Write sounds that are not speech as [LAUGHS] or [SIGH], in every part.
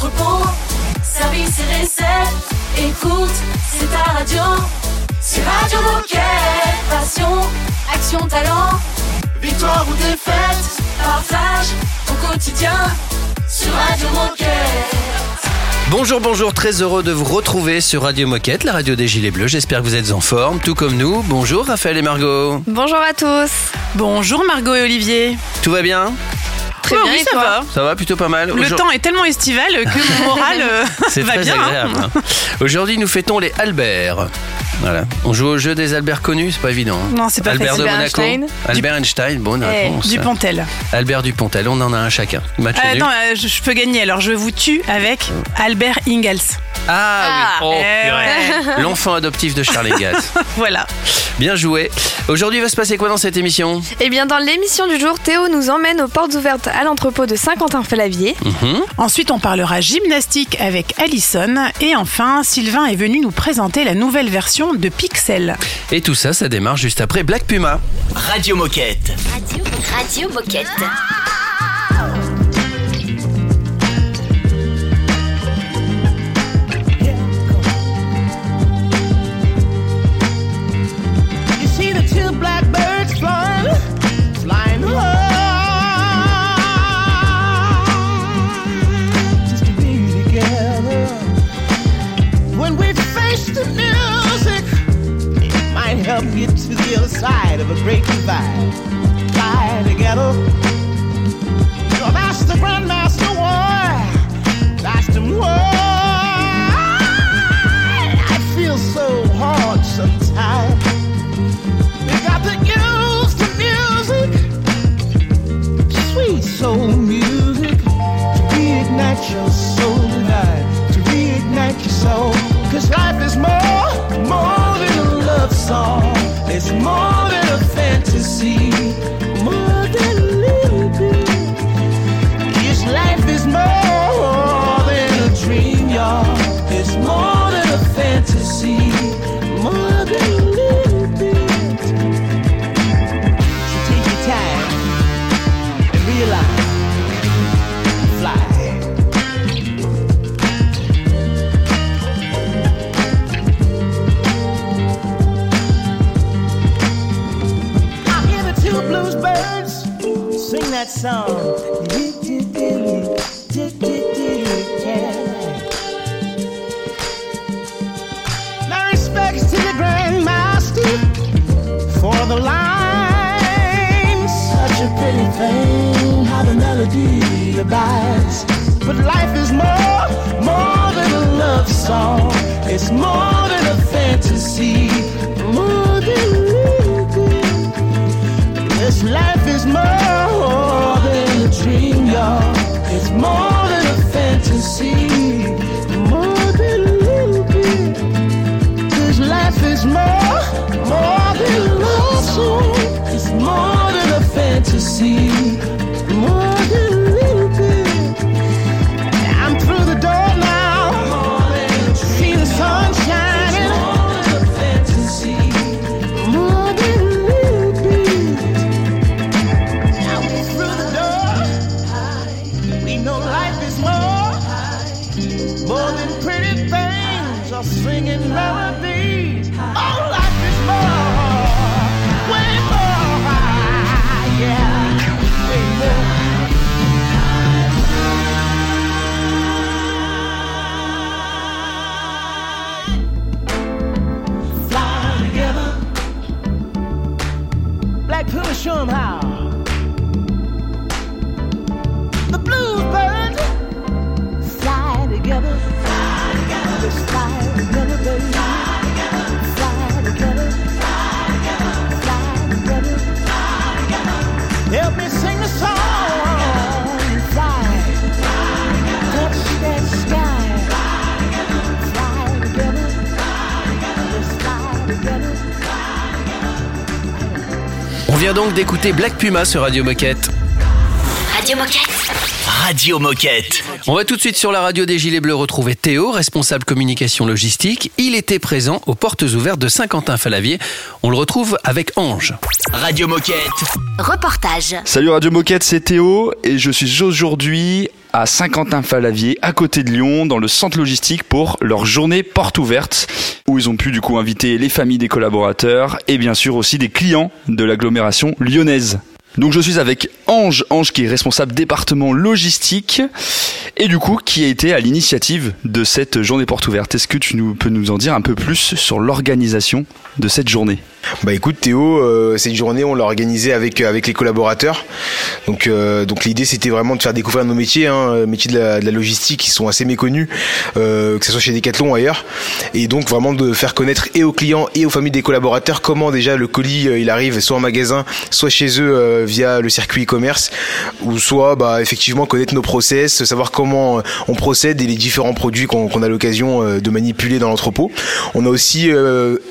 l'entrepôt. Service et recette, écoute, c'est ta radio. C'est Radio Moquette. Passion, action, talent. Victoire ou défaite, partage ton quotidien sur Radio Moquette. Bonjour, bonjour, très heureux de vous retrouver sur Radio Moquette, la radio des Gilets Bleus. J'espère que vous êtes en forme, tout comme nous. Bonjour Raphaël et Margot. Bonjour à tous. Bonjour Margot et Olivier. Tout va bien? Très bien, oui, et ça toi va. Ça va plutôt pas mal Le temps est tellement estival que mon moral [LAUGHS] euh, C'est va très bien. hein. [LAUGHS] Aujourd'hui, nous fêtons les Albert. Voilà. On joue au jeu des Albert connus, c'est pas évident. hein. Non, c'est pas Albert facile. de Albert Monaco. Einstein. Albert Einstein, bonne Eh, réponse. Dupontel. Albert Dupontel, on en a un chacun. Match Euh, nul. attends, euh, je, je peux gagner. Alors je vous tue avec Albert Ingalls. Ah, oui. Oh, Eh purée. L'enfant adoptif de Charles Gass. [LAUGHS] Voilà. Bien joué. Aujourd'hui, il va se passer quoi dans cette émission? Eh bien, dans l'émission du jour, Théo nous emmène aux portes ouvertes à l'entrepôt de Saint-Quentin-Falavier. Mhm. Ensuite, on parlera gymnastique avec Allison. Et enfin, Sylvain est venu nous présenter la nouvelle version de Pixel. Et tout ça, ça démarre juste après Black Puma. Radio Moquette. Radio, Radio Moquette. You see the two blackbirds help get to the other side of a great divide. Fly together. That's the Grandmaster donc d'écouter Black Puma sur Radio Moquette. Radio Moquette. Radio Moquette. On va tout de suite sur la radio des Gilets Bleus retrouver Théo, responsable communication logistique. Il était présent aux portes ouvertes de Saint-Quentin-Falavier. On le retrouve avec Ange. Radio Moquette. Reportage. Salut Radio Moquette, c'est Théo et je suis aujourd'hui à Saint-Quentin-Falavier, à côté de Lyon, dans le centre logistique pour leur journée porte ouverte, où ils ont pu du coup inviter les familles des collaborateurs et bien sûr aussi des clients de l'agglomération lyonnaise. Donc je suis avec Ange, Ange qui est responsable département logistique et du coup qui a été à l'initiative de cette journée porte ouverte. Est-ce que tu peux nous en dire un peu plus sur l'organisation de cette journée? Bah écoute Théo, euh, cette journée on l'a organisée avec avec les collaborateurs. Donc euh, donc l'idée c'était vraiment de faire découvrir nos métiers, hein, métiers de la, de la logistique qui sont assez méconnus, euh, que ce soit chez Decathlon ou ailleurs, et donc vraiment de faire connaître et aux clients et aux familles des collaborateurs comment déjà le colis il arrive soit en magasin, soit chez eux via le circuit e-commerce, ou soit bah effectivement connaître nos process, savoir comment on procède et les différents produits qu'on a l'occasion de manipuler dans l'entrepôt. On a aussi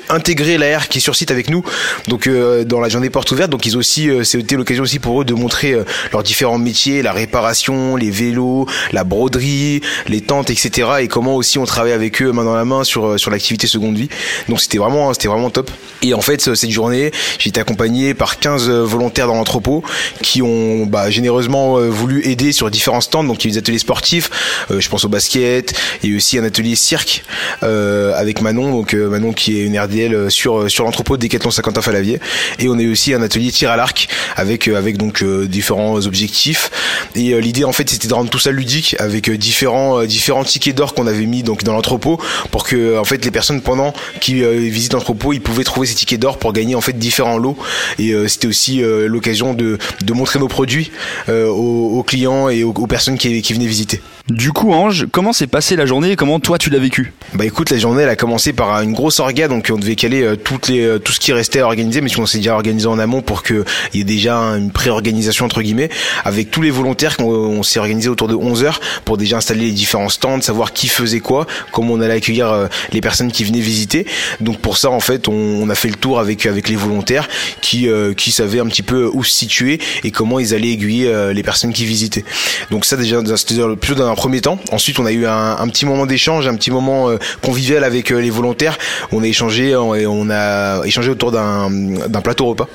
intégré l'AR qui est sur site avec nous. Donc euh, dans la journée porte ouverte, donc ils aussi, euh, c'était l'occasion aussi pour eux de montrer euh, leurs différents métiers, la réparation, les vélos, la broderie, les tentes, etc. Et comment aussi on travaille avec eux main dans la main sur sur l'activité seconde vie. Donc c'était vraiment c'était vraiment top. Et en fait cette journée, j'ai été accompagné par 15 volontaires dans l'entrepôt qui ont bah, généreusement voulu aider sur différents stands. Donc il y a des ateliers sportifs, je pense au basket, il y a aussi un atelier cirque avec Manon, donc Manon qui est une RDL sur sur l'entrepôt des Decathlon Saint-Quentin-Falavier. Et on a aussi un atelier tir à l'arc avec euh, avec donc euh, différents objectifs. Et euh, l'idée en fait c'était de rendre tout ça ludique avec différents différents tickets d'or qu'on avait mis donc dans l'entrepôt pour que en fait les personnes pendant qui visitent l'entrepôt ils pouvaient trouver ces tickets d'or pour gagner en fait différents lots. Et c'était aussi l'occasion de de montrer nos produits aux, clients et aux, personnes qui venaient visiter. Du coup, Ange, comment s'est passée la journée et comment toi tu l'as vécu Bah écoute, la journée elle a commencé par une grosse orga, donc on devait caler toutes les, tout ce qui restait à organiser, mais on s'est déjà organisé en amont pour qu'il y ait déjà une pré-organisation entre guillemets, avec tous les volontaires qu'on s'est organisé autour de 11 heures pour déjà installer les différents stands, savoir qui faisait quoi, comment on allait accueillir euh, les personnes qui venaient visiter. Donc pour ça en fait, on, a fait le tour avec avec les volontaires qui euh, qui savaient un petit peu où se situer et comment ils allaient aiguiller euh, les personnes qui visitaient. Donc ça déjà c'était plutôt dans premier temps. Ensuite on a eu un, petit moment d'échange, un petit moment convivial avec les volontaires. On a échangé on a échangé autour d'un plateau repas.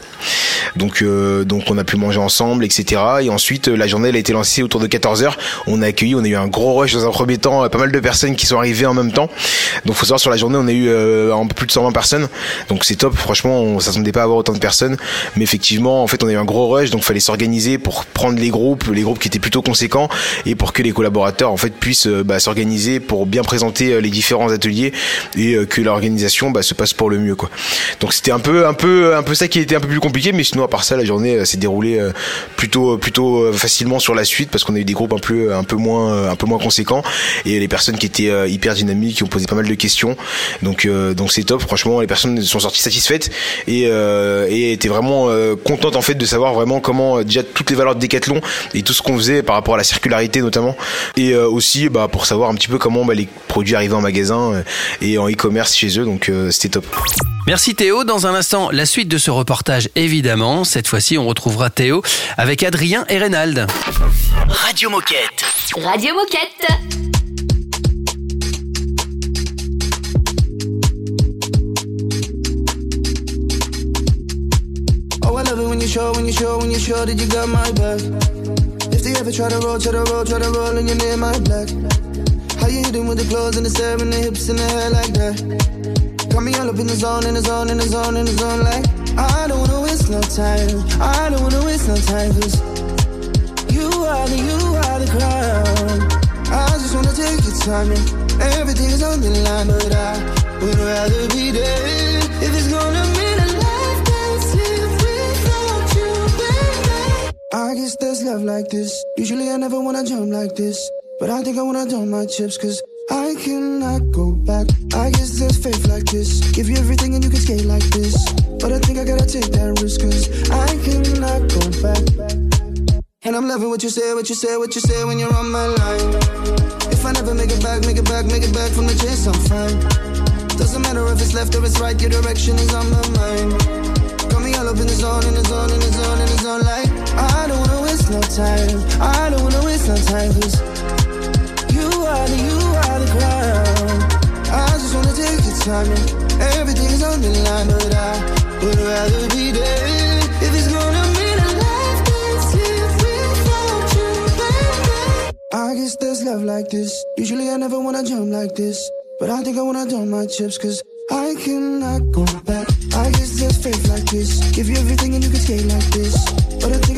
Donc euh, donc on a pu manger ensemble, etc. Et ensuite la journée elle a été lancée autour de 14 h On a accueilli, on a eu un gros rush dans un premier temps, pas mal de personnes qui sont arrivées en même temps. Donc faut savoir sur la journée on a eu euh, un peu plus de 120 personnes. Donc c'est top. Franchement on s'attendait pas à avoir autant de personnes, mais effectivement en fait on a eu un gros rush, donc fallait s'organiser pour prendre les groupes, les groupes qui étaient plutôt conséquents et pour que les collaborateurs en fait puissent euh, bah, s'organiser pour bien présenter les différents ateliers et que l'organisation bah, se passe pour le mieux quoi. Donc c'était un peu un peu un peu ça qui été un peu plus compliqué, mais sinon à part ça, la journée euh, s'est déroulée euh, plutôt plutôt euh, facilement sur la suite parce qu'on a eu des groupes un peu un peu moins un peu moins conséquents et les personnes qui étaient hyper dynamiques, qui ont posé pas mal de questions. Donc donc c'est top. Franchement, les personnes sont sorties satisfaites et et étaient vraiment contentes en fait de savoir vraiment comment déjà toutes les valeurs de Decathlon et tout ce qu'on faisait par rapport à la circularité notamment et aussi bah pour savoir un petit peu comment bah, les produits arrivaient en magasin et en e-commerce chez eux. Donc c'était top. Merci Théo. Dans un instant, la suite de ce reportage, évidemment. Cette fois-ci, on retrouvera Théo avec Adrien et Reynald. Radio Moquette. Radio Moquette. Oh, I love it when you show, when you show, when you show that you got my back. If they ever try to roll, try to roll, try to roll and you're near my black. How you hitting with the clothes and the stare and the hips and the hair like that? Got me all up in the zone, in the zone, in the zone, in the zone. Like, I don't wanna waste no time. I don't wanna waste no time, cause you are the, you are the crown. I just wanna take your time, and everything is on the line, but I would rather be there if it's gonna mean a life that's live without you, baby. I guess there's love like this. Usually I never wanna jump like this, but I think I wanna dump my chips, cause I cannot go back. I guess there's faith like this. Give you everything and you can skate like this. But I think I gotta take that risk, cause I cannot go back. And I'm loving what you say, what you say, what you say when you're on my line. If I never make it back, make it back, make it back from the chase, I'm fine. Doesn't matter if it's left or it's right, your direction is on my mind. All up in the zone, in the zone, in the zone, in the zone, like I don't wanna waste no time. I don't wanna waste no time, cause you are the you are the ground. Everything's on the line, but I would rather be there if it's gonna mean a life that's without you, baby. I love like this. Usually I never wanna jump like this. But I think I wanna dump my chips cause I cannot go back. I guess there's faith like this. Give you everything and you can skate like this.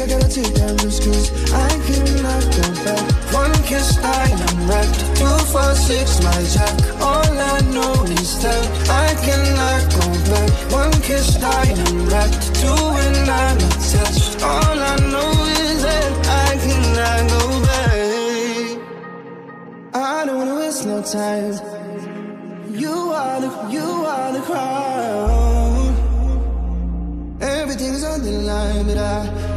Gotta take that risk cause I cannot go back. One kiss, I am wrecked. Two, four, six, my jack. All I know is that I cannot go back. One kiss, I am wrecked. Two, and I'm attached. All I know is that I cannot go back. I don't wanna waste no time. You are the, you are the crown. Everything's on the line, but I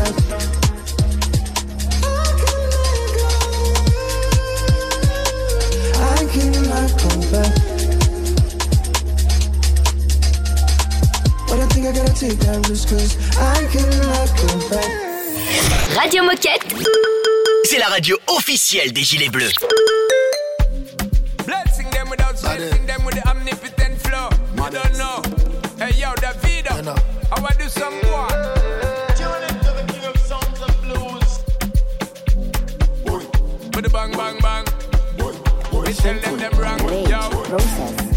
take that risk cause I cannot go back. Radio Moquette. C'est la radio officielle des Gilets Bleus. Blessing them without stressing them with the omnipotent flow. You don't know. Hey yo, Davido. I do some more. Tune into the king of songs and blues. With the bang bang bang. We tell them them wrong. Yo. I'm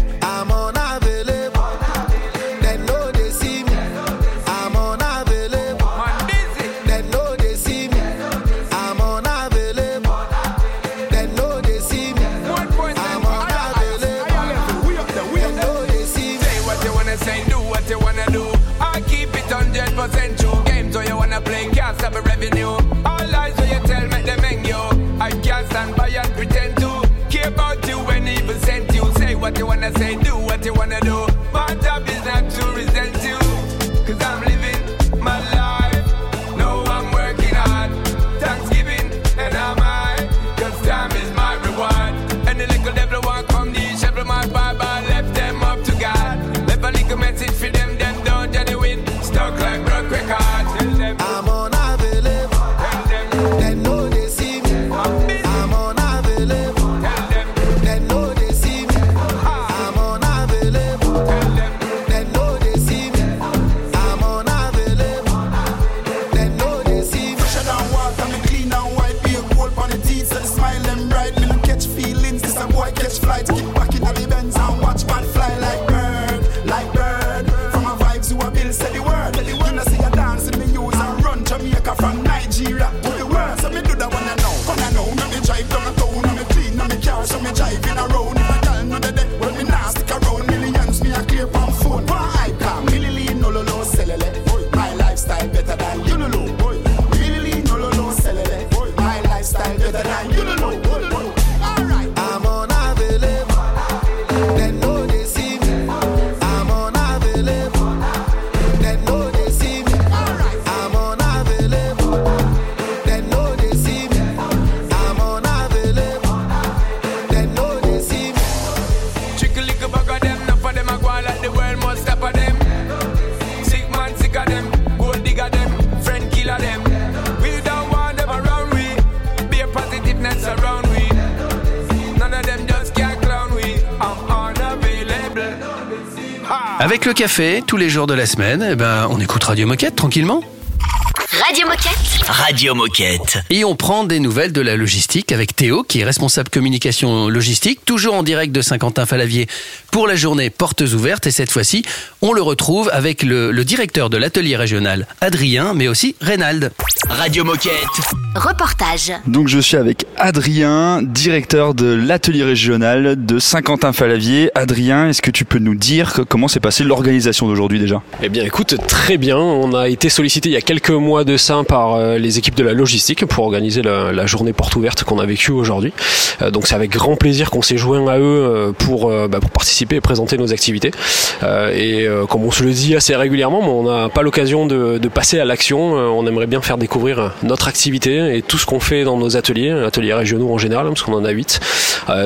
Le café, tous les jours de la semaine, eh ben, on écoute Radio Moquette tranquillement. Radio Moquette. Radio Moquette. Et on prend des nouvelles de la logistique avec Théo, qui est responsable communication logistique, toujours en direct de Saint-Quentin-Falavier pour la journée Portes ouvertes. Et cette fois-ci, on le retrouve avec le, le directeur de l'atelier régional, Adrien, mais aussi Reynald. Radio Moquette. Reportage. Donc je suis avec Adrien, directeur de l'atelier régional de Saint-Quentin-Falavier. Adrien, est-ce que tu peux nous dire que- comment s'est passée l'organisation d'aujourd'hui déjà? Eh bien écoute, très bien, on a été sollicité il y a quelques mois de ça par euh, les équipes de la logistique pour organiser la, la journée porte ouverte qu'on a vécue aujourd'hui. Euh, donc c'est avec grand plaisir qu'on s'est joint à eux euh, pour, euh, bah, pour participer et présenter nos activités. Euh, et euh, comme on se le dit assez régulièrement, mais on n'a pas l'occasion de, de passer à l'action. Euh, on aimerait bien faire découvrir notre activité et tout ce qu'on fait dans nos ateliers, ateliers régionaux en général, hein, parce qu'on en a 8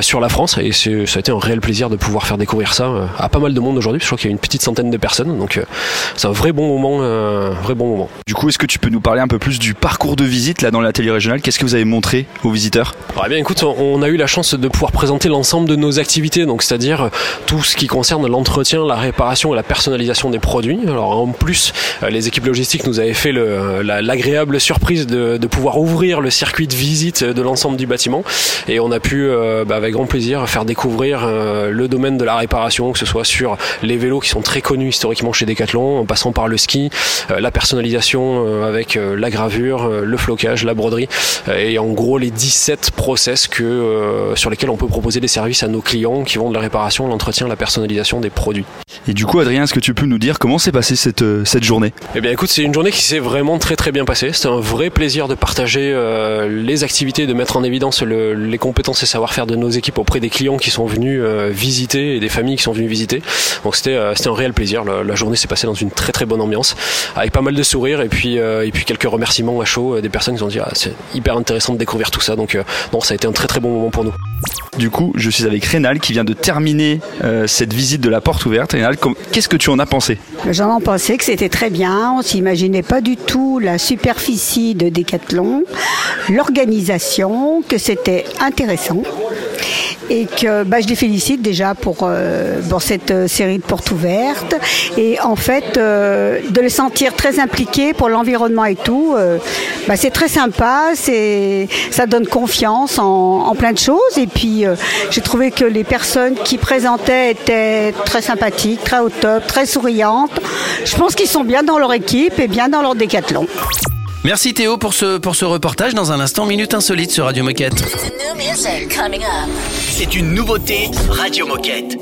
sur la France. Et ça a été un réel plaisir de pouvoir faire découvrir ça euh, à pas mal de monde aujourd'hui. Je crois qu'il y a une petite centaine de personnes. Donc euh, c'est un vrai bon moment, euh, un vrai bon moment. Du coup, est-ce que tu peux nous parler un peu plus du parcours de visite là dans l'atelier régional Qu'est-ce que vous avez montré aux visiteurs? Eh bien, écoute, on a eu la chance de pouvoir présenter l'ensemble de nos activités, donc c'est-à-dire euh, tout ce qui concerne l'entretien, la réparation et la personnalisation des produits. Alors en plus, euh, les équipes logistiques nous avaient fait la- l'agréable surprise de, pouvoir ouvrir le circuit de visite de l'ensemble du bâtiment, et on a pu, euh, bah, avec grand plaisir, faire découvrir euh, le domaine de la réparation, que ce soit sur les vélos qui sont très connus historiquement chez Decathlon, en passant par le ski, euh, la personnalisation euh, avec euh, la gravure, euh, le flocage, la broderie, euh, et en gros les 17 process que, euh, sur lesquels on peut proposer des services à nos clients qui vont de la réparation, l'entretien, la personnalisation des produits. Et du coup, Adrien, est-ce que tu peux nous dire comment s'est passée cette, euh, cette journée? Eh bien écoute, c'est une journée qui s'est vraiment très très bien passée. C'était un vrai plaisir de partager euh, les activités, de mettre en évidence le- les compétences et savoir-faire de nos équipes auprès des clients qui sont venus euh, visiter et des familles qui sont venues visiter. Donc c'était euh, c'était un réel plaisir. La, la journée s'est passée dans une très très bonne ambiance, avec pas mal de sourires et puis euh, et puis quelques remerciements à chaud euh, des personnes qui ont dit ah, c'est hyper intéressant de découvrir tout ça. Donc euh, non, ça a été un très très bon moment pour nous. Du coup, je suis avec Rénal qui vient de terminer euh, cette visite de la porte ouverte. Rénal, qu'est-ce que tu en as pensé? J'en ai pensé que c'était très bien. On s'imaginait pas du tout la superficie de Décathlon, l'organisation, que c'était intéressant. Et que bah, je les félicite déjà pour, euh, pour cette euh, série de portes ouvertes. Et en fait, euh, de les sentir très impliqués pour l'environnement et tout, euh, bah, c'est très sympa. C'est, ça donne confiance en, en plein de choses. Et puis, euh, j'ai trouvé que les personnes qui présentaient étaient très sympathiques, très au top, très souriantes. Je pense qu'ils sont bien dans leur équipe et bien dans leur décathlon. Merci Théo pour ce, pour ce reportage. Dans un instant, Minute Insolite sur Radio Moquette. C'est une nouveauté Radio Moquette.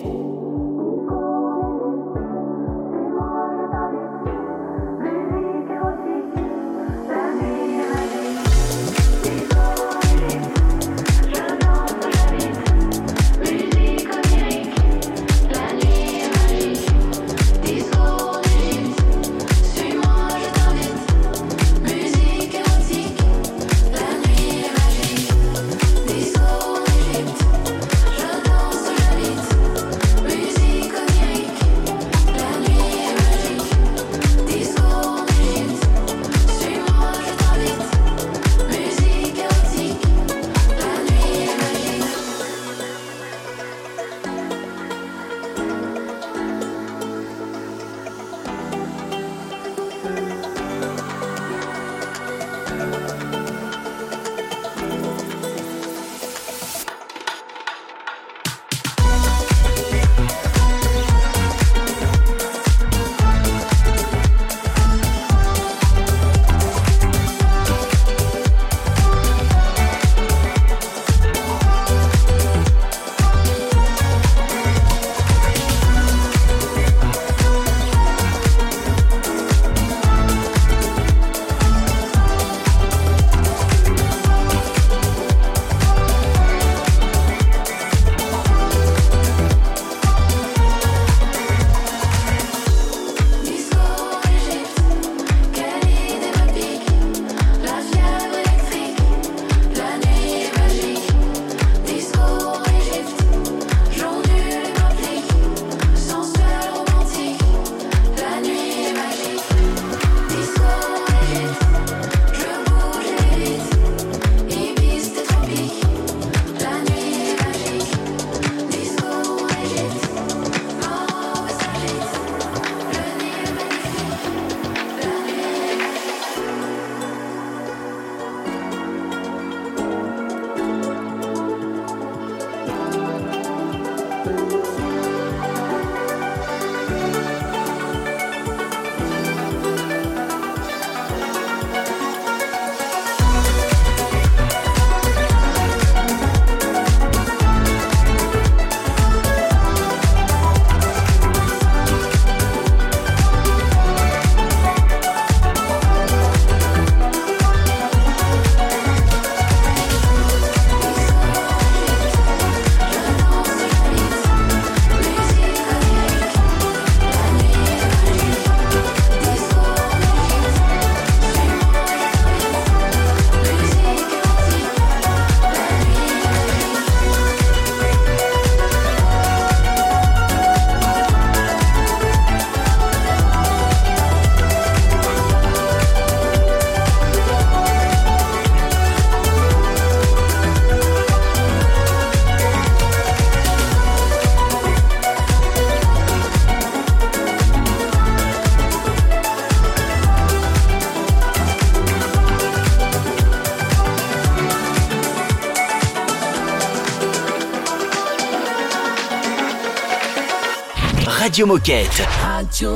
Radio Moquette.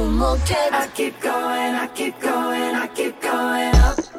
Moquette. I keep going, I keep going, I keep going up.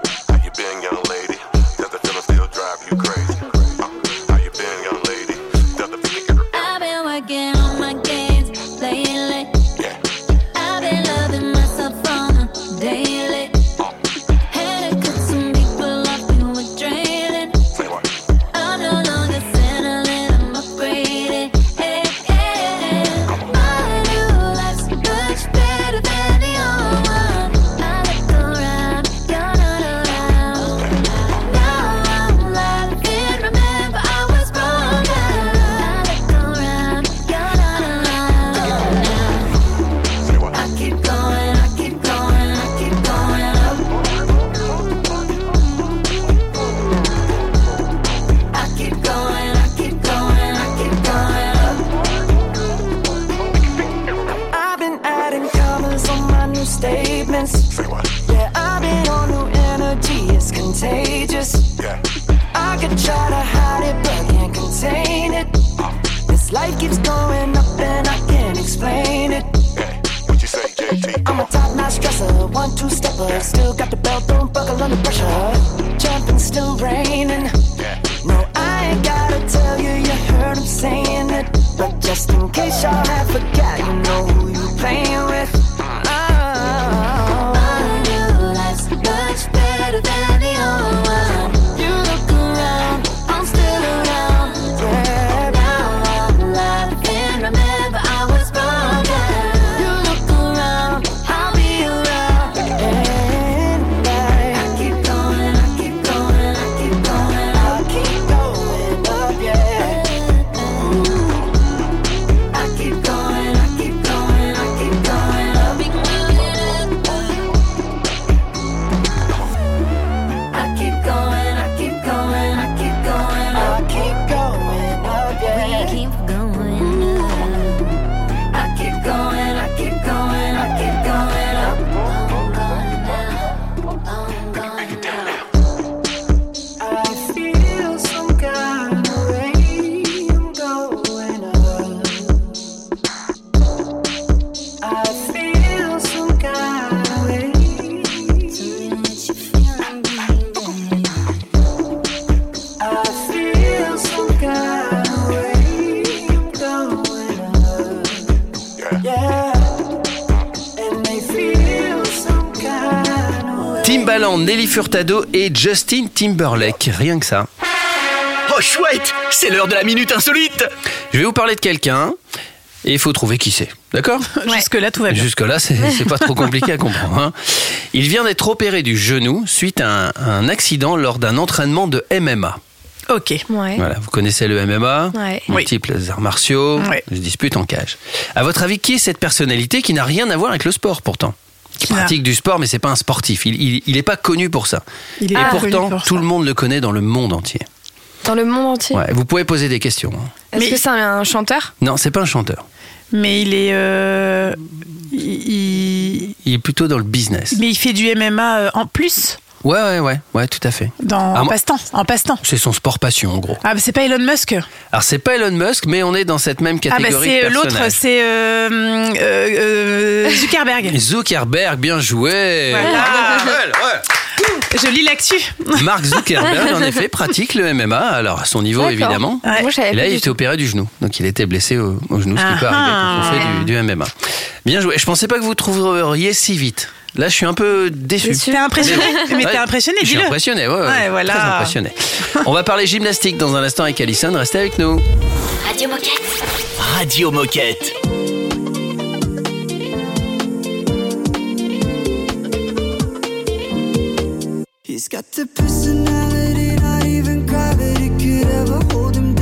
Furtado et Justin Timberlake. Rien que ça. Oh chouette, c'est l'heure de la minute insolite. Je vais vous parler de quelqu'un et il faut trouver qui c'est. D'accord? [LAUGHS] Jusque-là, tout va bien. Jusque-là, [LAUGHS] c'est pas trop compliqué à comprendre. hein. Il vient d'être opéré du genou suite à un, un accident lors d'un entraînement de MMA. Ok. Voilà, vous connaissez le MMA, Ouais. multiples arts martiaux, Ouais. se dispute en cage. À votre avis, qui est cette personnalité qui n'a rien à voir avec le sport pourtant? Qui pratique du sport, mais c'est pas un sportif. Il, il, il est pas connu pour ça. Il est Et pourtant, pour tout le monde le connaît dans le monde entier. Dans le monde entier. Ouais, vous pouvez poser des questions. hein. Est-ce que c'est un chanteur? Non, c'est pas un chanteur. Mais il est. euh, il, Il est plutôt dans le business. mais il fait du MMA euh, en plus Ouais, ouais, ouais, ouais, tout à fait. dans Ah, moi- passe-temps. En passe-temps. C'est son sport passion, en gros. Ah, bah, c'est pas Elon Musk. Alors, c'est pas Elon Musk, mais on est dans cette même Ah, bah, catégorie c'est euh, l'autre, c'est euh, euh, euh, Zuckerberg. [LAUGHS] Zuckerberg, bien joué. Voilà. Ouais. [LAUGHS] Je lis l'actu. [LAUGHS] Mark Zuckerberg, en effet, pratique le MMA, alors à son niveau évidemment. Ouais. Moi, je savais Et là, il était opéré du genou, donc il était blessé au, au genou, ce qui peut Ah arriver quand on ah. fait du, du MMA. Bien joué. Je pensais pas que vous trouveriez si vite. Là, je suis un peu déçu. T'es impressionné Mais [LAUGHS] t'es impressionné, Je suis impressionné, ouais, ouais, Ouais, voilà. très impressionné. On va parler gymnastique dans un instant avec Alison. Restez avec nous. Radio Moquette. Radio Moquette. He's got the personality, not even gravity could ever hold him down.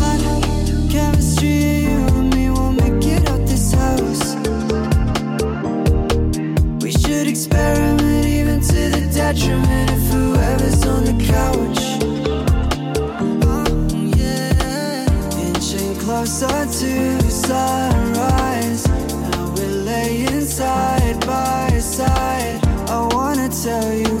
closer to sunrise. Now we're laying side by side. I wanna tell you.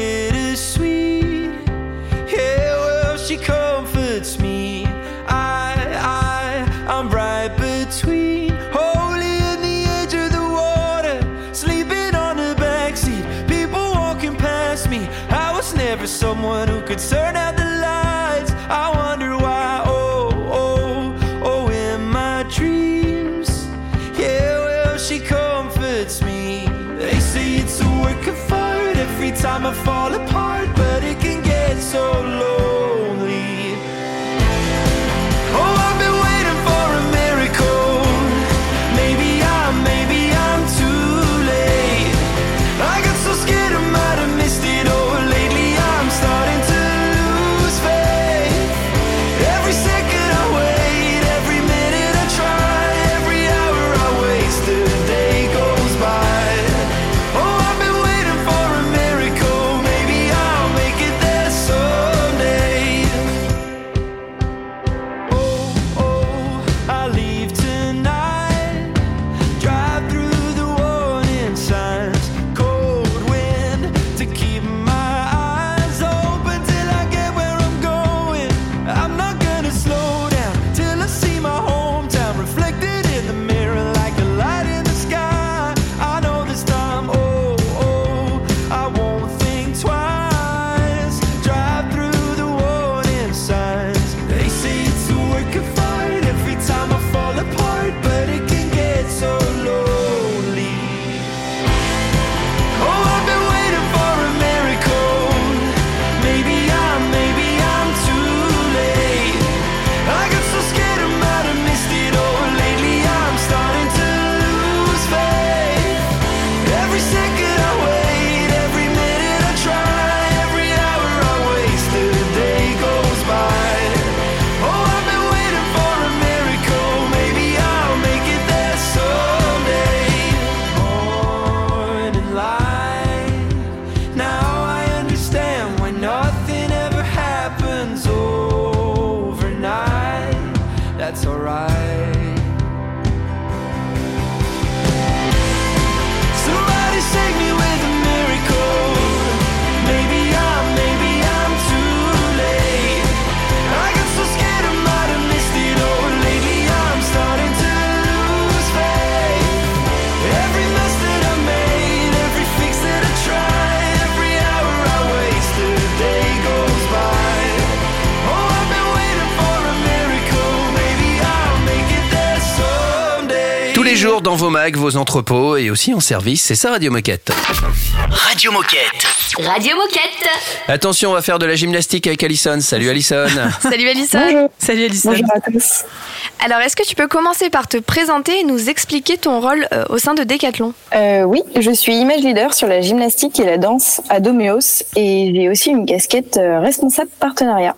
fall apart, vos entrepôts et aussi en service, c'est ça Radio Moquette. Radio Moquette. Radio Moquette. Attention, on va faire de la gymnastique avec Alison. Salut Alison. [LAUGHS] Salut Alison. Salut Alison. Bonjour à tous. Alors, est-ce que tu peux commencer par te présenter et nous expliquer ton rôle euh, au sein de Decathlon? Euh, oui, je suis image leader sur la gymnastique et la danse à Doméos et j'ai aussi une casquette euh, responsable partenariat.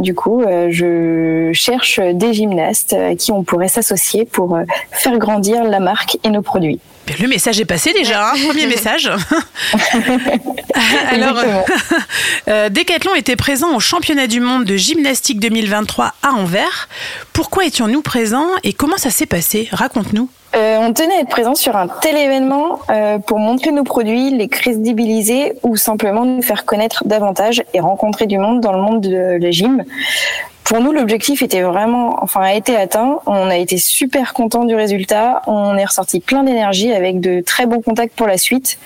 Du coup, euh, je cherche des gymnastes à qui on pourrait s'associer pour euh, faire grandir la marque et nos produits. Le message est passé déjà, hein, [LAUGHS] premier message. [LAUGHS] Alors, [LAUGHS] euh, Decathlon était présent au championnat du monde de gymnastique 2023 à Anvers. Pourquoi étions-nous présents et comment ça s'est passé? Raconte-nous. Euh, on tenait à être présent sur un tel événement euh, pour montrer nos produits, les crédibiliser ou simplement nous faire connaître davantage et rencontrer du monde dans le monde de la gym. Pour nous, l'objectif était vraiment, enfin, a été atteint. On a été super content du résultat. On est ressorti plein d'énergie avec de très bons contacts pour la suite.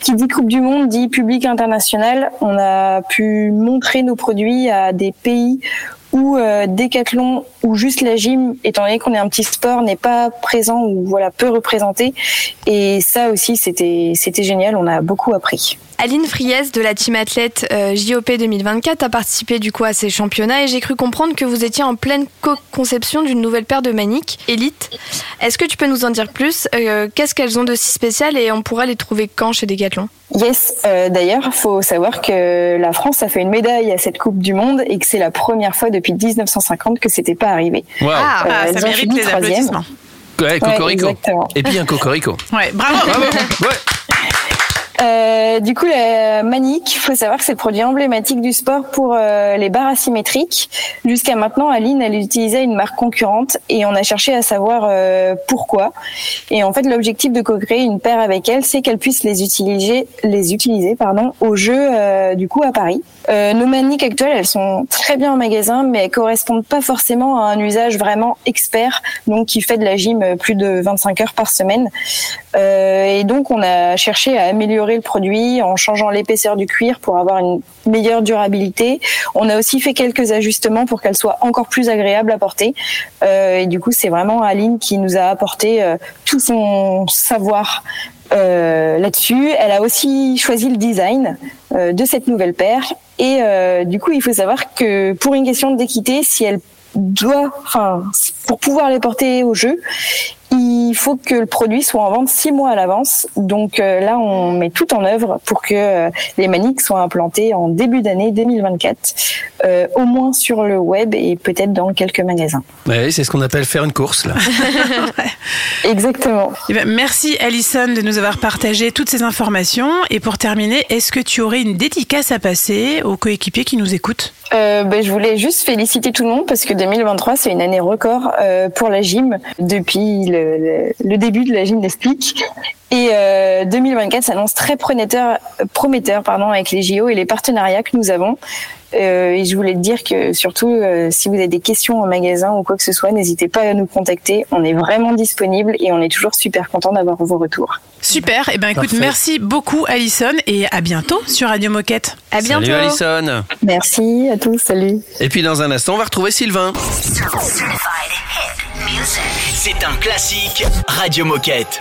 Qui dit Coupe du Monde dit public international. On a pu montrer nos produits à des pays où euh, Décathlon ou juste la gym, étant donné qu'on est un petit sport, n'est pas présent ou voilà peu représenté. Et ça aussi, c'était c'était génial. On a beaucoup appris. Aline Friès de la team athlète euh, JOP 2024 a participé du coup à ces championnats et j'ai cru comprendre que vous étiez en pleine co-conception d'une nouvelle paire de maniques Elite. Est-ce que tu peux nous en dire plus Euh, Qu'est-ce qu'elles ont de si spécial et on pourra les trouver quand chez Decathlon? Yes, euh, d'ailleurs, faut savoir que la France a fait une médaille à cette Coupe du Monde et que c'est la première fois depuis 1950 que c'était pas arrivé. Wow. Ah, Euh, ça elles ont mérite fini les troisième. applaudissements. Ouais, Cocorico. exactement. Et puis un Cocorico. Ouais, bravo. Bravo. Ouais. Euh, du coup, la Manic, il faut savoir que c'est le produit emblématique du sport pour euh, les barres asymétriques. Jusqu'à maintenant, Aline, elle utilisait une marque concurrente et on a cherché à savoir euh, pourquoi. Et en fait, l'objectif de co-créer une paire avec elle, c'est qu'elle puisse les utiliser, les utiliser pardon, au jeu euh, du coup à Paris. Euh, nos Manic actuelles, elles sont très bien en magasin, mais elles correspondent pas forcément à un usage vraiment expert, donc qui fait de la gym plus de 25 heures par semaine. Euh, et donc, on a cherché à améliorer le produit en changeant l'épaisseur du cuir pour avoir une meilleure durabilité. On a aussi fait quelques ajustements pour qu'elle soit encore plus agréable à porter. Euh, et du coup, c'est vraiment Aline qui nous a apporté euh, tout son savoir euh, là-dessus. Elle a aussi choisi le design euh, de cette nouvelle paire. Et euh, du coup, il faut savoir que pour une question d'équité, si elle doit, pour pouvoir les porter au jeu, il faut que le produit soit en vente six mois à l'avance. Donc euh, là, on met tout en œuvre pour que euh, les maniques soient implantées en début d'année 2024, euh, au moins sur le web et peut-être dans quelques magasins. Ouais, c'est ce qu'on appelle faire une course là. [LAUGHS] Exactement. Eh merci Alison de nous avoir partagé toutes ces informations. Et pour terminer, est-ce que tu aurais une dédicace à passer aux coéquipiers qui nous écoutent? Euh, ben, je voulais juste féliciter tout le monde parce que 2023 c'est une année record euh, pour la gym depuis le, le- le début de la gymnastique et euh, 2024 s'annonce très prometteur, prometteur pardon avec les JO et les partenariats que nous avons. Euh, et je voulais te dire que surtout euh, si vous avez des questions en magasin ou quoi que ce soit, n'hésitez pas à nous contacter. On est vraiment disponible et on est toujours super content d'avoir vos retours. Super. Eh ben écoute, Parfait. merci beaucoup Alison et à bientôt sur Radio Moquette. À bientôt. Salut Alison. Merci à tous, salut. Et puis dans un instant, on va retrouver Sylvain. C'est un classique Radio Moquette.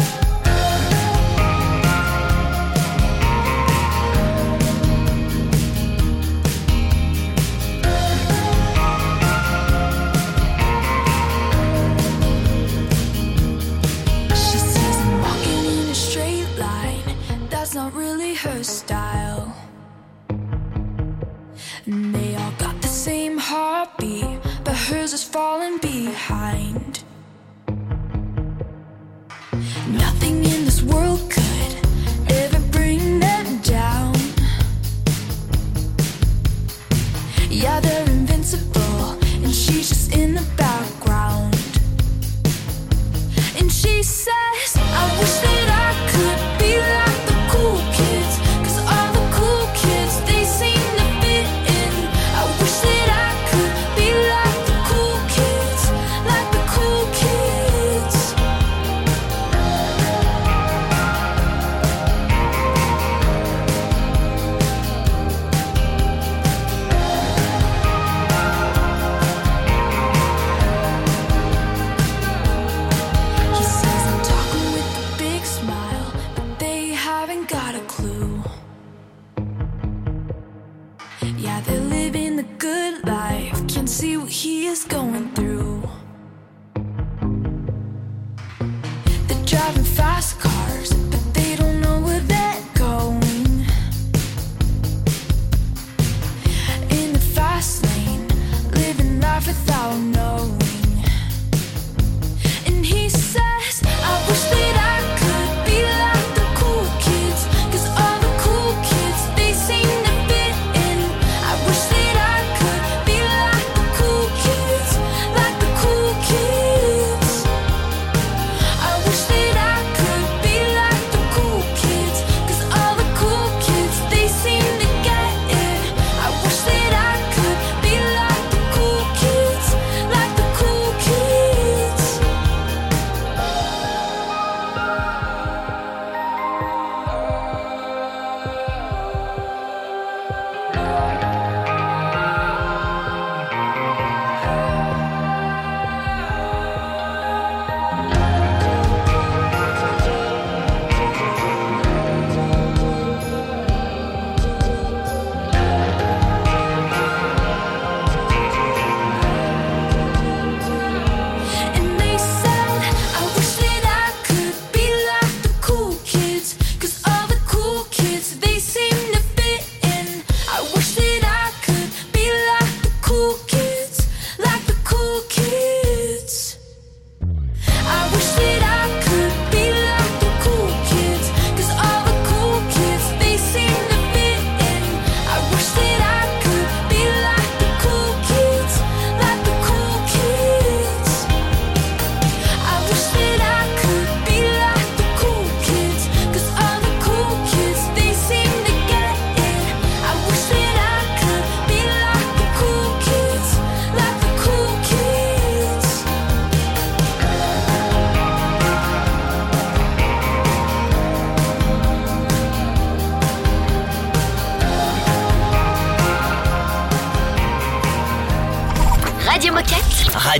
She sees him walking in a straight line. That's not really her style. And they all got the same heartbeat, but hers is falling behind. Nothing in this world could ever bring them down. Yeah, they're invincible, and she's just in the background. And she says, I wish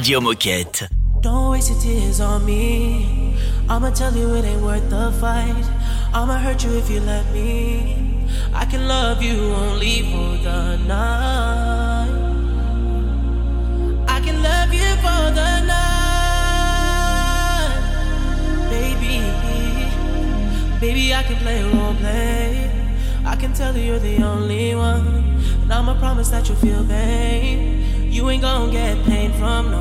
Radio Moquette. Don't waste your tears on me. I'ma tell you it ain't worth the fight. I'ma hurt you if you let me. I can love you only for the night. I can love you for the night. Baby, baby, I can play role play. I can tell you you're the only one. And I'ma promise that you'll feel pain. You ain't gonna get pain from no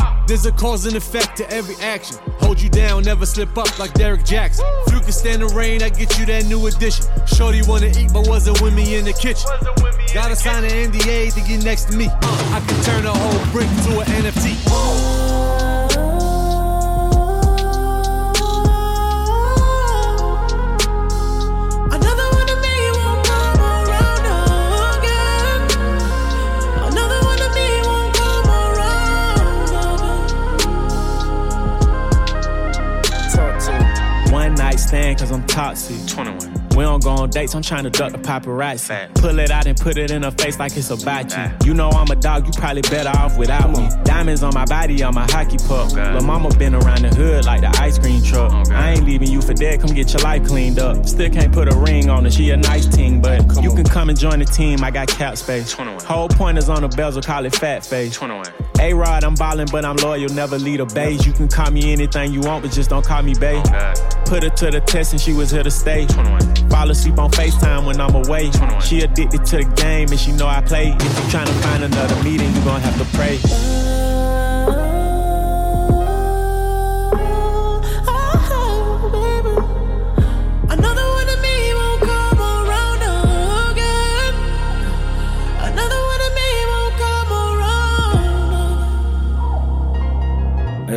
There's a cause and effect to every action. Hold you down, never slip up like Derek Jackson. If you can stand the rain, I get you that new edition. Shorty wanna eat, but wasn't with me in the kitchen. Gotta sign an NDA to get next to me. Uh, I can turn a whole brick to an NFT. Cause I'm toxic. 21. We don't go on dates, I'm trying to duck the paparazzi. Pull it out and put it in her face like it's about you. You know I'm a dog, you probably better off without me. Diamonds on my body, I'm a hockey puck. Lil' mama been around the hood like the ice cream truck. I ain't leaving you for dead, come get your life cleaned up. Still can't put a ring on her, she a nice team, but you can come and join the team, I got cap space. Whole pointers on the bezel, call it fat face. A Rod, I'm ballin', but I'm loyal, never lead a base. You can call me anything you want, but just don't call me babe. Put her to the test and she was here to stay. Fall asleep on FaceTime when I'm away. She addicted to the game and she know I play. If you tryna find another meeting, you gon' have to pray.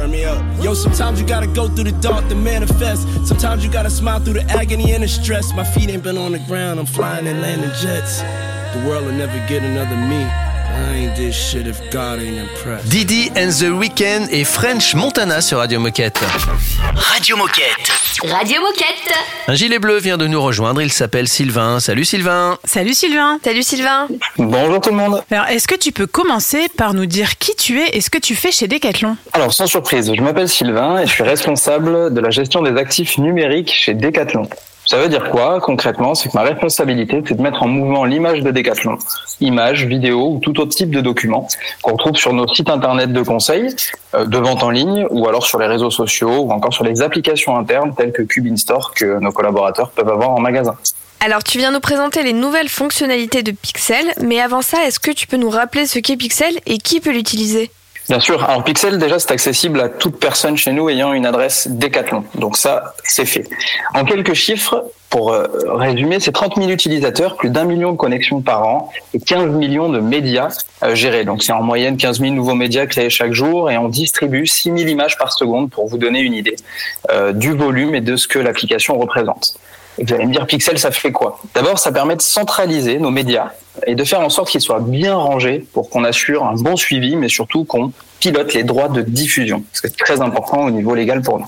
Turn me up. Yo, sometimes you gotta go through the dark to manifest. Sometimes you gotta smile through the agony and the stress. My feet ain't been on the ground, I'm flying and landing jets. The world will never get another me. Didi and the Weeknd et French Montana sur Radio Moquette. Radio Moquette. Radio Moquette. Un gilet bleu vient de nous rejoindre, il s'appelle Sylvain. Salut Sylvain. Salut Sylvain. Salut Sylvain. Bonjour tout le monde. Alors, est-ce que tu peux commencer par nous dire qui tu es et ce que tu fais chez Decathlon? Alors sans surprise, je m'appelle Sylvain et je suis responsable de la gestion des actifs numériques chez Decathlon. Ça veut dire quoi concrètement? C'est que ma responsabilité, c'est de mettre en mouvement l'image de Decathlon, images, vidéos ou tout autre type de documents qu'on retrouve sur nos sites internet de conseil, euh, de vente en ligne ou alors sur les réseaux sociaux ou encore sur les applications internes telles que Cube Store que nos collaborateurs peuvent avoir en magasin. Alors, tu viens nous présenter les nouvelles fonctionnalités de Pixel, mais avant ça, est-ce que tu peux nous rappeler ce qu'est Pixel et qui peut l'utiliser? Bien sûr. Alors Pixel, déjà, c'est accessible à toute personne chez nous ayant une adresse Decathlon. Donc ça, c'est fait. En quelques chiffres, pour euh, résumer, c'est 30 000 utilisateurs, plus d'un million de connexions par an et 15 millions de médias euh, gérés. Donc c'est en moyenne 15 000 nouveaux médias créés chaque jour et on distribue 6 000 images par seconde pour vous donner une idée euh, du volume et de ce que l'application représente. Vous allez me dire, Pixel, ça fait quoi? D'abord, ça permet de centraliser nos médias et de faire en sorte qu'ils soient bien rangés pour qu'on assure un bon suivi, mais surtout qu'on pilote les droits de diffusion. Ce qui est très important au niveau légal pour nous.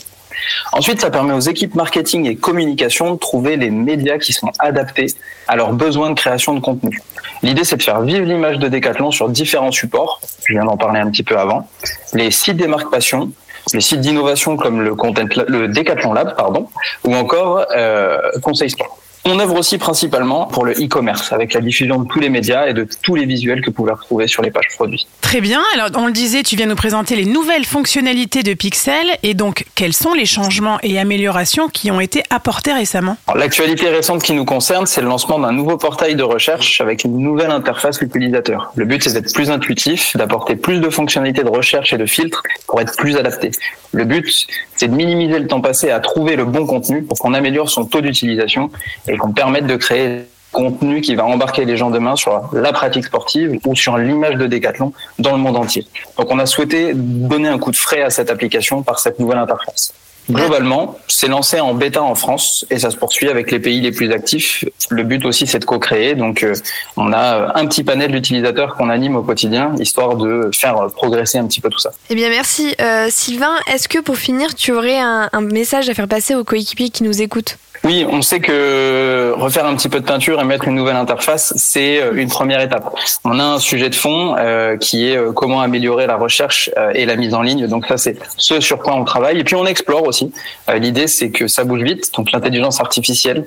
Ensuite, ça permet aux équipes marketing et communication de trouver les médias qui sont adaptés à leurs besoins de création de contenu. L'idée, c'est de faire vivre l'image de Decathlon sur différents supports. Je viens d'en parler un petit peu avant. Les sites des marques passion, les sites d'innovation comme le, Content le Decathlon Lab, pardon, ou encore euh, Conseil Sport. On œuvre aussi principalement pour le e-commerce, avec la diffusion de tous les médias et de tous les visuels que vous pouvez retrouver sur les pages produits. Très bien. Alors, on le disait, tu viens nous présenter les nouvelles fonctionnalités de Pixel. Et donc, quels sont les changements et améliorations qui ont été apportés récemment? L'actualité récente qui nous concerne, c'est le lancement d'un nouveau portail de recherche avec une nouvelle interface utilisateur. Le but, c'est d'être plus intuitif, d'apporter plus de fonctionnalités de recherche et de filtres pour être plus adapté. Le but, c'est de minimiser le temps passé à trouver le bon contenu pour qu'on améliore son taux d'utilisation et qu'on permette de créer contenu qui va embarquer les gens demain sur la pratique sportive ou sur l'image de Decathlon dans le monde entier. Donc on a souhaité donner un coup de frais à cette application par cette nouvelle interface. Globalement, c'est lancé en bêta en France et ça se poursuit avec les pays les plus actifs. Le but aussi, c'est de co-créer. Donc, euh, on a un petit panel d'utilisateurs qu'on anime au quotidien, histoire de faire progresser un petit peu tout ça. Eh bien, merci. Euh, Sylvain, est-ce que pour finir, tu aurais un message à faire passer aux coéquipiers qui nous écoutent? Oui, on sait que refaire un petit peu de peinture et mettre une nouvelle interface, c'est euh, une première étape. On a un sujet de fond euh, qui est euh, comment améliorer la recherche et la mise en ligne. Donc ça, c'est ce sur quoi on travaille. Et puis on explore aussi. Euh, L'idée, c'est que ça bouge vite. Donc l'intelligence artificielle,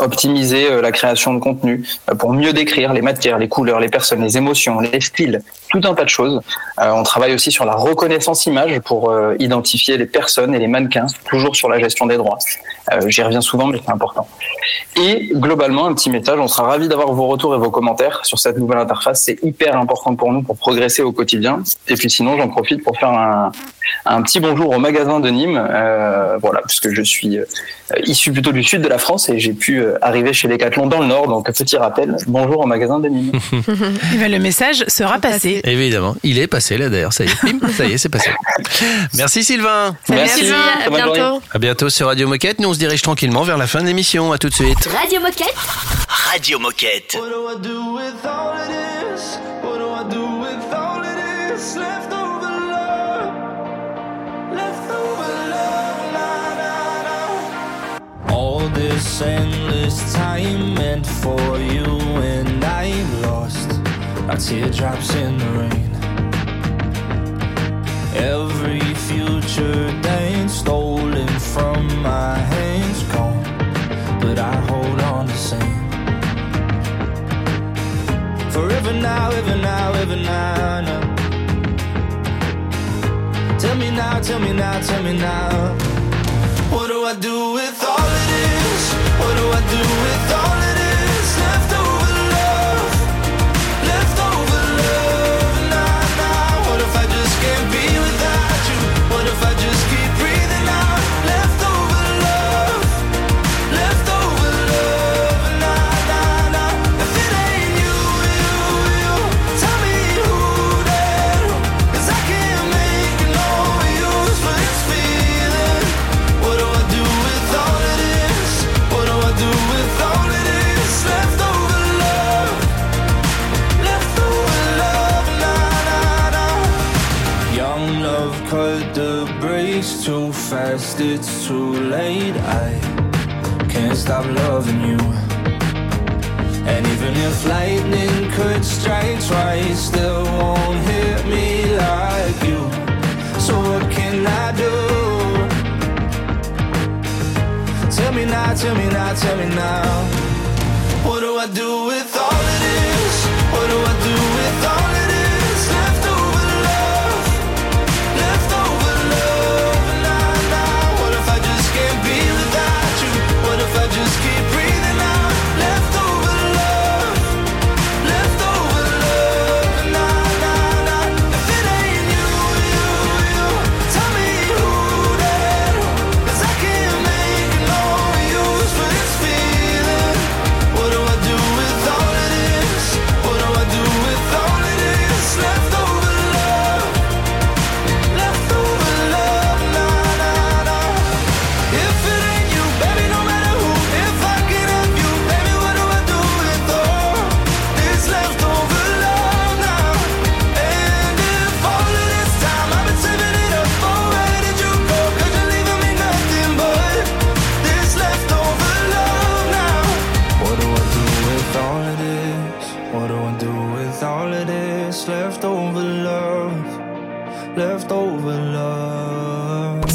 optimiser la création de contenu pour mieux décrire les matières, les couleurs, les personnes, les émotions, les styles, tout un tas de choses. On travaille aussi sur la reconnaissance image pour identifier les personnes et les mannequins, toujours sur la gestion des droits. Euh, J'y reviens souvent, mais c'est important. Et globalement, un petit message, on sera ravis d'avoir vos retours et vos commentaires sur cette nouvelle interface. C'est hyper important pour nous pour progresser au quotidien. Et puis sinon, j'en profite pour faire un, un petit bonjour au magasin de Nîmes, euh, voilà, puisque je suis euh, issu plutôt du sud de la France et j'ai pu euh, arriver chez Decathlon dans le nord. Donc petit rappel, bonjour au magasin de Nîmes. [LAUGHS] Eh ben, Le message sera passé. Évidemment, il est passé là d'ailleurs, ça y est, Bim, ça y est, c'est passé. [LAUGHS] Merci Sylvain. Merci, Sylvain, à bientôt. journée. À bientôt sur Radio Moquette. Nous on se dirige tranquillement vers la fin de l'émission. À tout de suite. Radio Moquette. Radio Moquette. What do I do with all of this? What do I do this endless time meant for you and I'm lost. Our teardrops in the rain. Every future dance stolen from my hands gone, but I hold on the same. Forever now, ever now, ever now, now. Tell me now, tell me now, tell me now. What do I do with all of this? What do I do with now,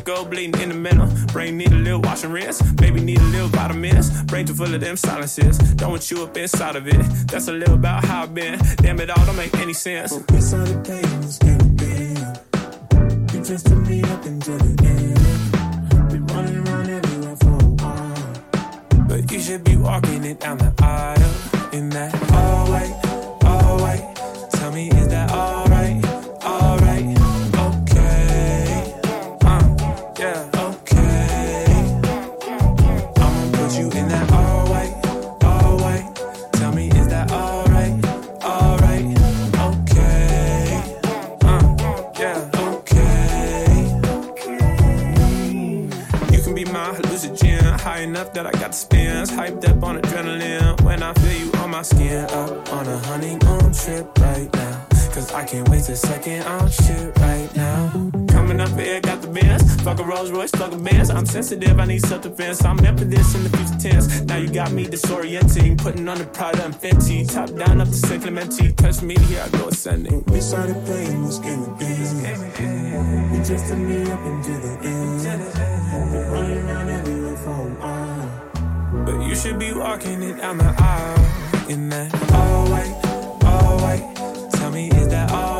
Physical bleeding in the middle. Brain need a little wash and rinse. Baby need a little vitamins. Brain too full of them silences. Don't want you up inside of it. That's a little about how I've been. Damn it all don't make any sense. It's all the pain is getting big. You just took me up until the end. Been running around everywhere for a while. But you should be walking it down the aisle in that all white, all white. Tell me, is that alright? Enough that I got the spins, hyped up on adrenaline. When I feel you on my skin, up on a honeymoon trip right now. Cause I can't wait a second, I'm shit right now. Coming up here, got the bands, fuck a Rolls Royce, fuck a Benz. I'm sensitive, I need self-defense. I'm meant for this in the future tense. Now you got me disorienting, putting on the Prada and Fenty, top down up to San Clemente. Touch me, here I go ascending. We started playing this game again. You took me up until the end. Running around everywhere. But you should be walking it down the aisle in that all white, all white. Tell me, is that alright?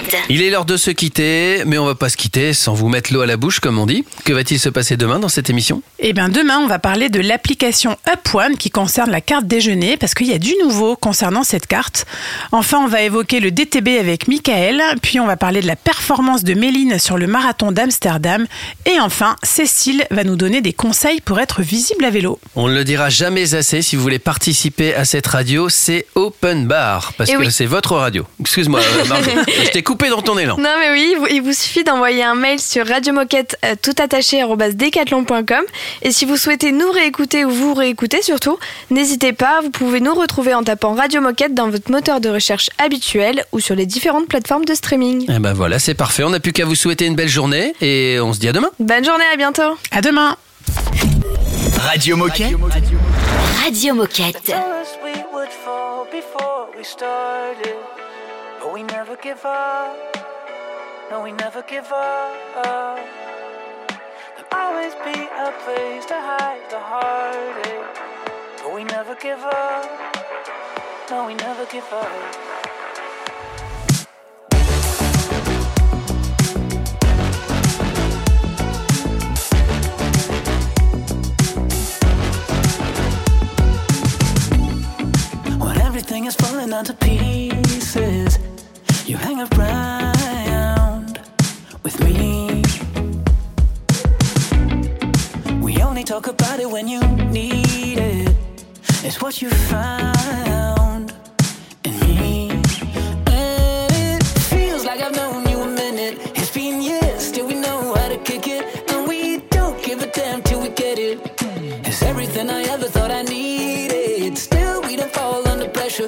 Il est l'heure de se quitter, mais on va pas se quitter sans vous mettre l'eau à la bouche, comme on dit. Que va-t-il se passer demain dans cette émission? Eh bien, demain, on va parler de l'application Up One qui concerne la carte déjeuner parce qu'il y a du nouveau concernant cette carte. Enfin, on va évoquer le DTB avec Michael, puis on va parler de la performance de Méline sur le marathon d'Amsterdam. Et enfin, Cécile va nous donner des conseils pour être visible à vélo. On ne le dira jamais assez, si vous voulez participer à cette radio, c'est Open Bar, parce Eh que oui. c'est votre radio. Excuse-moi, euh, Margot, [LAUGHS] je t'ai coupé dans ton élan. Non mais oui, il vous- suffit d'envoyer un mail sur radiomoquette euh, tout attaché arobase decathlon.com et si vous souhaitez nous réécouter ou vous réécouter surtout, n'hésitez pas, vous pouvez nous retrouver en tapant Radio Moquette dans votre moteur de recherche habituel ou sur les différentes plateformes de streaming. Eh ben voilà, c'est parfait. On n'a plus qu'à vous souhaiter une belle journée et on se dit à demain. Bonne journée, à bientôt. À demain. Radio Moquette. Radio Moquette. But we never give up. No, we never give up. There'll always be a place to hide the heartache. But we never give up. No, we never give up. everything is falling onto pieces. You hang around with me. We only talk about it when you need it. It's what you found in me. And it feels like I've known you a minute. It's been years till we know how to kick it. And we don't give a damn till we get it. It's everything I ever thought I needed. Still, we don't fall under pressure.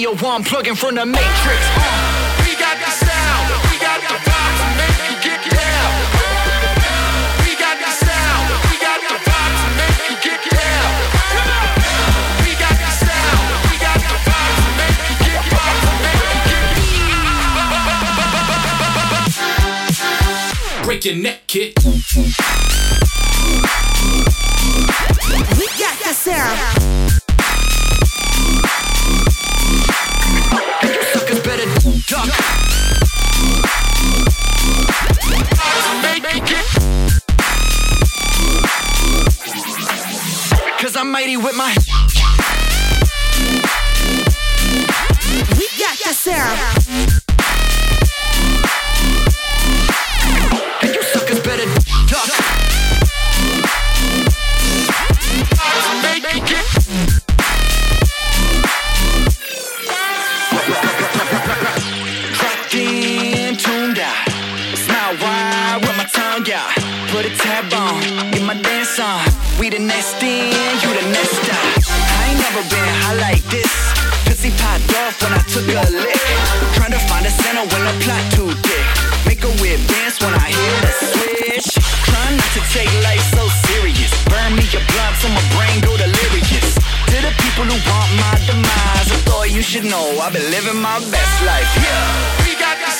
Neo plugging from the matrix. We got the sound, we got the vibe to make you get down. We got the sound, we got the vibe to make you get down. We got the sound, we got the vibe to make you get down. Break your neck, kid. We got the sound. Mighty with my. We got the sound. And you suckers better duck. Make it. tab on, get my dance on. We the next thing. Off when I took a lick. Trying to find a center when the plot too thick. Make a whip dance when I hear the switch. Trying not to take life so serious. Burn me a blunt so my brain go delirious. To the people who want my demise, I thought you should know I've been living my best life. Yeah. We got the